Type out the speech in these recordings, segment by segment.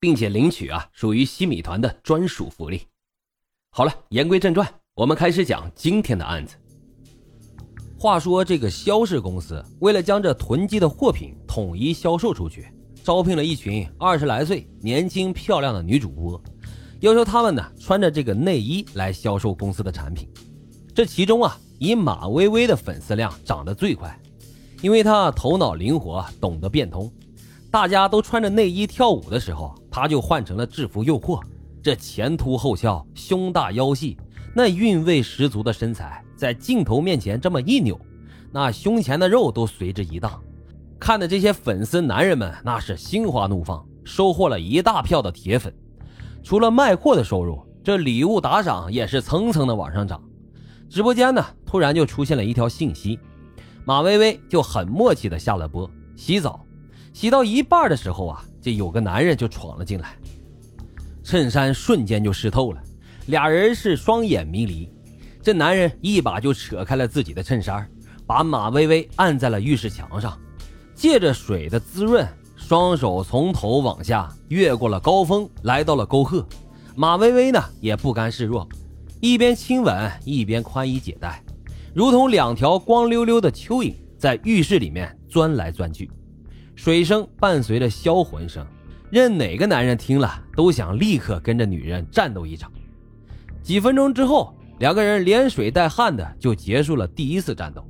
并且领取啊，属于西米团的专属福利。好了，言归正传，我们开始讲今天的案子。话说，这个肖氏公司为了将这囤积的货品统一销售出去，招聘了一群二十来岁、年轻漂亮的女主播，要求她们呢穿着这个内衣来销售公司的产品。这其中啊，以马薇薇的粉丝量涨得最快，因为她头脑灵活，懂得变通。大家都穿着内衣跳舞的时候。他就换成了制服诱惑，这前凸后翘、胸大腰细、那韵味十足的身材，在镜头面前这么一扭，那胸前的肉都随之一荡，看的这些粉丝男人们那是心花怒放，收获了一大票的铁粉。除了卖货的收入，这礼物打赏也是层层的往上涨。直播间呢，突然就出现了一条信息，马薇薇就很默契的下了播洗澡，洗到一半的时候啊。这有个男人就闯了进来，衬衫瞬间就湿透了，俩人是双眼迷离。这男人一把就扯开了自己的衬衫，把马薇薇按在了浴室墙上，借着水的滋润，双手从头往下越过了高峰，来到了沟壑。马薇薇呢也不甘示弱，一边亲吻一边宽衣解带，如同两条光溜溜的蚯蚓在浴室里面钻来钻去。水声伴随着销魂声，任哪个男人听了都想立刻跟着女人战斗一场。几分钟之后，两个人连水带汗的就结束了第一次战斗。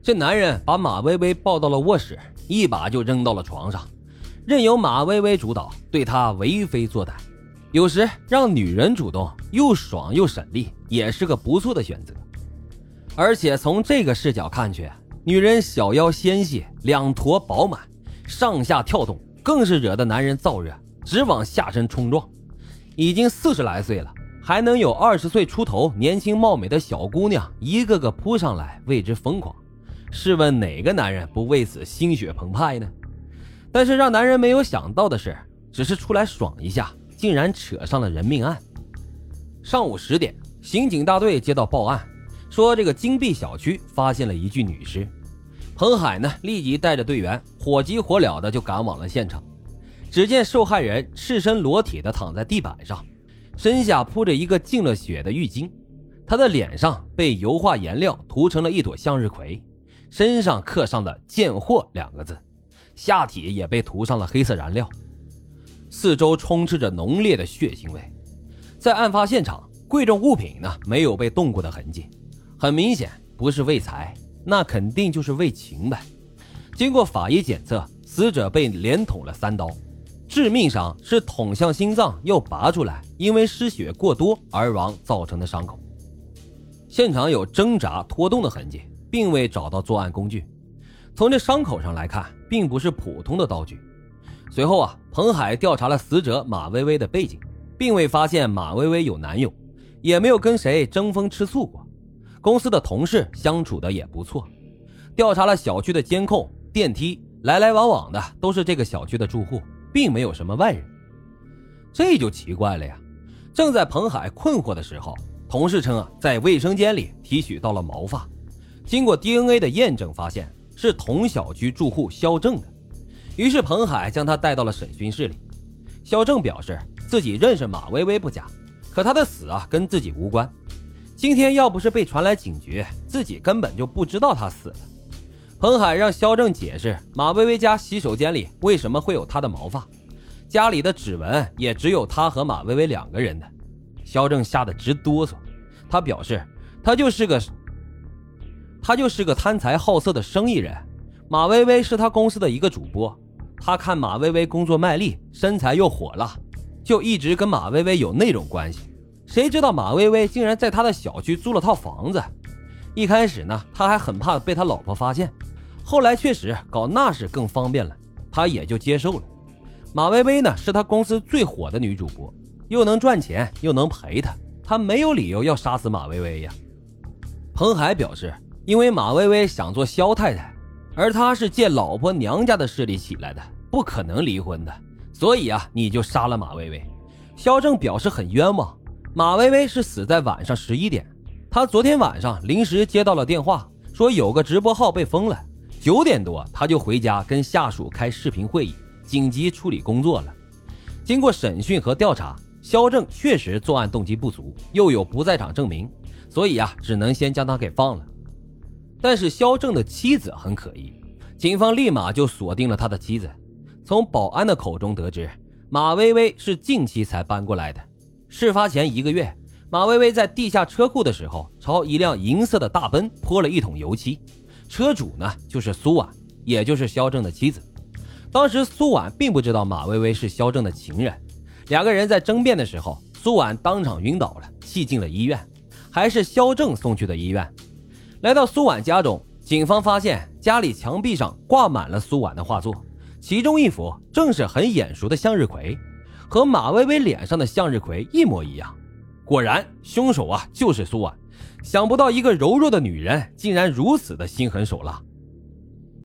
这男人把马薇薇抱到了卧室，一把就扔到了床上，任由马薇薇主导，对她为非作歹。有时让女人主动，又爽又省力，也是个不错的选择。而且从这个视角看去。女人小腰纤细，两坨饱满，上下跳动，更是惹得男人燥热，直往下身冲撞。已经四十来岁了，还能有二十岁出头年轻貌美的小姑娘一个个扑上来为之疯狂，试问哪个男人不为此心血澎湃呢？但是让男人没有想到的是，只是出来爽一下，竟然扯上了人命案。上午十点，刑警大队接到报案。说这个金碧小区发现了一具女尸，彭海呢立即带着队员火急火燎的就赶往了现场。只见受害人赤身裸体的躺在地板上，身下铺着一个浸了血的浴巾，他的脸上被油画颜料涂成了一朵向日葵，身上刻上了“贱货”两个字，下体也被涂上了黑色燃料，四周充斥着浓烈的血腥味。在案发现场，贵重物品呢没有被动过的痕迹。很明显不是为财，那肯定就是为情呗。经过法医检测，死者被连捅了三刀，致命伤是捅向心脏又拔出来，因为失血过多而亡造成的伤口。现场有挣扎拖动的痕迹，并未找到作案工具。从这伤口上来看，并不是普通的刀具。随后啊，彭海调查了死者马薇薇的背景，并未发现马薇薇有男友，也没有跟谁争风吃醋过。公司的同事相处的也不错，调查了小区的监控、电梯，来来往往的都是这个小区的住户，并没有什么外人。这就奇怪了呀！正在彭海困惑的时候，同事称啊，在卫生间里提取到了毛发，经过 DNA 的验证，发现是同小区住户肖正的。于是彭海将他带到了审讯室里。肖正表示自己认识马薇薇不假，可他的死啊跟自己无关。今天要不是被传来警觉，自己根本就不知道他死了。彭海让肖正解释马薇薇家洗手间里为什么会有他的毛发，家里的指纹也只有他和马薇薇两个人的。肖正吓得直哆嗦，他表示他就是个他就是个贪财好色的生意人。马薇薇是他公司的一个主播，他看马薇薇工作卖力，身材又火辣，就一直跟马薇薇有那种关系。谁知道马薇薇竟然在他的小区租了套房子？一开始呢，他还很怕被他老婆发现，后来确实搞那事更方便了，他也就接受了。马薇薇呢，是他公司最火的女主播，又能赚钱又能陪他，他没有理由要杀死马薇薇呀。彭海表示，因为马薇薇想做肖太太，而他是借老婆娘家的势力起来的，不可能离婚的，所以啊，你就杀了马薇薇。肖正表示很冤枉，马薇薇是死在晚上十一点，他昨天晚上临时接到了电话，说有个直播号被封了，九点多他就回家跟下属开视频会议，紧急处理工作了。经过审讯和调查。肖正确实作案动机不足，又有不在场证明，所以啊，只能先将他给放了。但是肖正的妻子很可疑，警方立马就锁定了他的妻子。从保安的口中得知，马薇薇是近期才搬过来的。事发前一个月，马薇薇在地下车库的时候，朝一辆银色的大奔泼了一桶油漆，车主呢就是苏婉，也就是肖正的妻子。当时苏婉并不知道马薇薇是肖正的情人。两个人在争辩的时候，苏婉当场晕倒了，气进了医院，还是肖正送去的医院。来到苏婉家中，警方发现家里墙壁上挂满了苏婉的画作，其中一幅正是很眼熟的向日葵，和马薇薇脸上的向日葵一模一样。果然，凶手啊就是苏婉。想不到一个柔弱的女人竟然如此的心狠手辣。